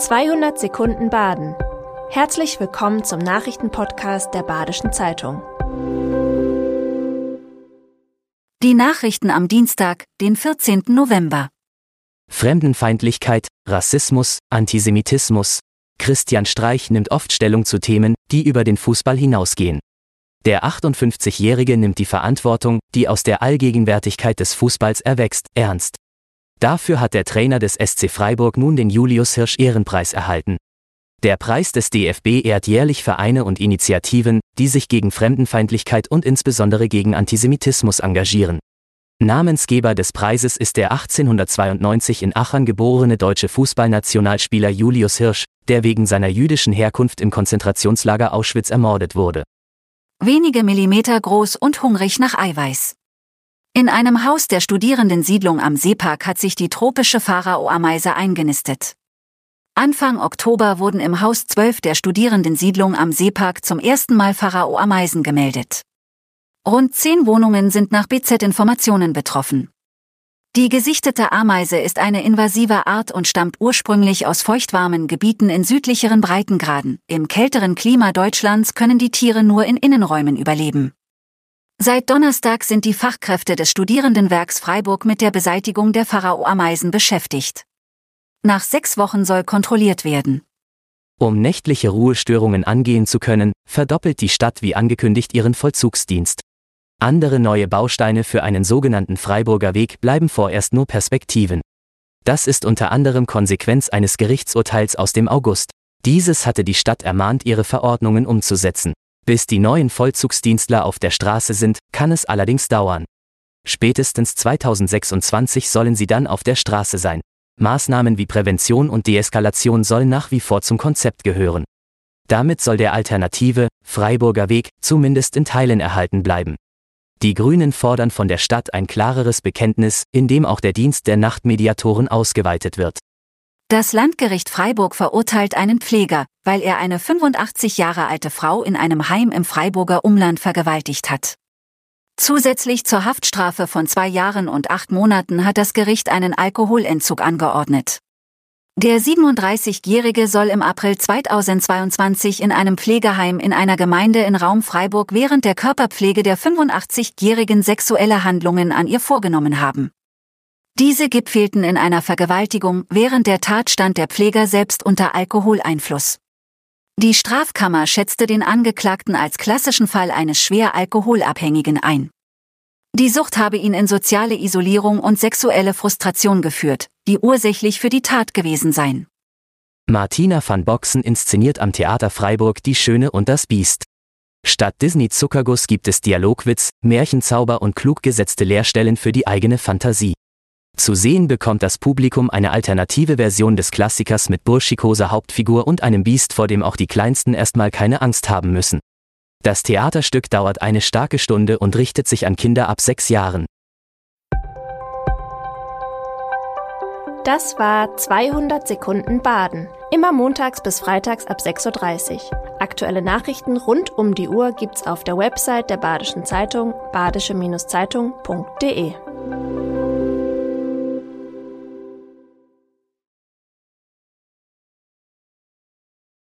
200 Sekunden Baden. Herzlich willkommen zum Nachrichtenpodcast der Badischen Zeitung. Die Nachrichten am Dienstag, den 14. November. Fremdenfeindlichkeit, Rassismus, Antisemitismus. Christian Streich nimmt oft Stellung zu Themen, die über den Fußball hinausgehen. Der 58-Jährige nimmt die Verantwortung, die aus der Allgegenwärtigkeit des Fußballs erwächst, ernst. Dafür hat der Trainer des SC Freiburg nun den Julius Hirsch Ehrenpreis erhalten. Der Preis des DFB ehrt jährlich Vereine und Initiativen, die sich gegen Fremdenfeindlichkeit und insbesondere gegen Antisemitismus engagieren. Namensgeber des Preises ist der 1892 in Aachen geborene deutsche Fußballnationalspieler Julius Hirsch, der wegen seiner jüdischen Herkunft im Konzentrationslager Auschwitz ermordet wurde. Wenige Millimeter groß und hungrig nach Eiweiß. In einem Haus der Studierendensiedlung am Seepark hat sich die tropische Pharao-Ameise eingenistet. Anfang Oktober wurden im Haus 12 der Studierendensiedlung am Seepark zum ersten Mal Pharao-Ameisen gemeldet. Rund zehn Wohnungen sind nach BZ-Informationen betroffen. Die gesichtete Ameise ist eine invasive Art und stammt ursprünglich aus feuchtwarmen Gebieten in südlicheren Breitengraden. Im kälteren Klima Deutschlands können die Tiere nur in Innenräumen überleben. Seit Donnerstag sind die Fachkräfte des Studierendenwerks Freiburg mit der Beseitigung der Pharao-Ameisen beschäftigt. Nach sechs Wochen soll kontrolliert werden. Um nächtliche Ruhestörungen angehen zu können, verdoppelt die Stadt wie angekündigt ihren Vollzugsdienst. Andere neue Bausteine für einen sogenannten Freiburger Weg bleiben vorerst nur Perspektiven. Das ist unter anderem Konsequenz eines Gerichtsurteils aus dem August. Dieses hatte die Stadt ermahnt, ihre Verordnungen umzusetzen. Bis die neuen Vollzugsdienstler auf der Straße sind, kann es allerdings dauern. Spätestens 2026 sollen sie dann auf der Straße sein. Maßnahmen wie Prävention und Deeskalation sollen nach wie vor zum Konzept gehören. Damit soll der alternative, Freiburger Weg, zumindest in Teilen erhalten bleiben. Die Grünen fordern von der Stadt ein klareres Bekenntnis, in dem auch der Dienst der Nachtmediatoren ausgeweitet wird. Das Landgericht Freiburg verurteilt einen Pfleger, weil er eine 85 Jahre alte Frau in einem Heim im Freiburger Umland vergewaltigt hat. Zusätzlich zur Haftstrafe von zwei Jahren und acht Monaten hat das Gericht einen Alkoholentzug angeordnet. Der 37-Jährige soll im April 2022 in einem Pflegeheim in einer Gemeinde in Raum Freiburg während der Körperpflege der 85-Jährigen sexuelle Handlungen an ihr vorgenommen haben. Diese gipfelten in einer Vergewaltigung, während der Tat stand der Pfleger selbst unter Alkoholeinfluss. Die Strafkammer schätzte den Angeklagten als klassischen Fall eines schwer Alkoholabhängigen ein. Die Sucht habe ihn in soziale Isolierung und sexuelle Frustration geführt, die ursächlich für die Tat gewesen seien. Martina van Boxen inszeniert am Theater Freiburg Die Schöne und das Biest. Statt Disney Zuckerguss gibt es Dialogwitz, Märchenzauber und klug gesetzte Lehrstellen für die eigene Fantasie. Zu sehen bekommt das Publikum eine alternative Version des Klassikers mit burschikoser Hauptfigur und einem Biest, vor dem auch die Kleinsten erstmal keine Angst haben müssen. Das Theaterstück dauert eine starke Stunde und richtet sich an Kinder ab sechs Jahren. Das war 200 Sekunden Baden. Immer montags bis freitags ab 6.30 Uhr. Aktuelle Nachrichten rund um die Uhr gibt's auf der Website der Badischen Zeitung badische-zeitung.de.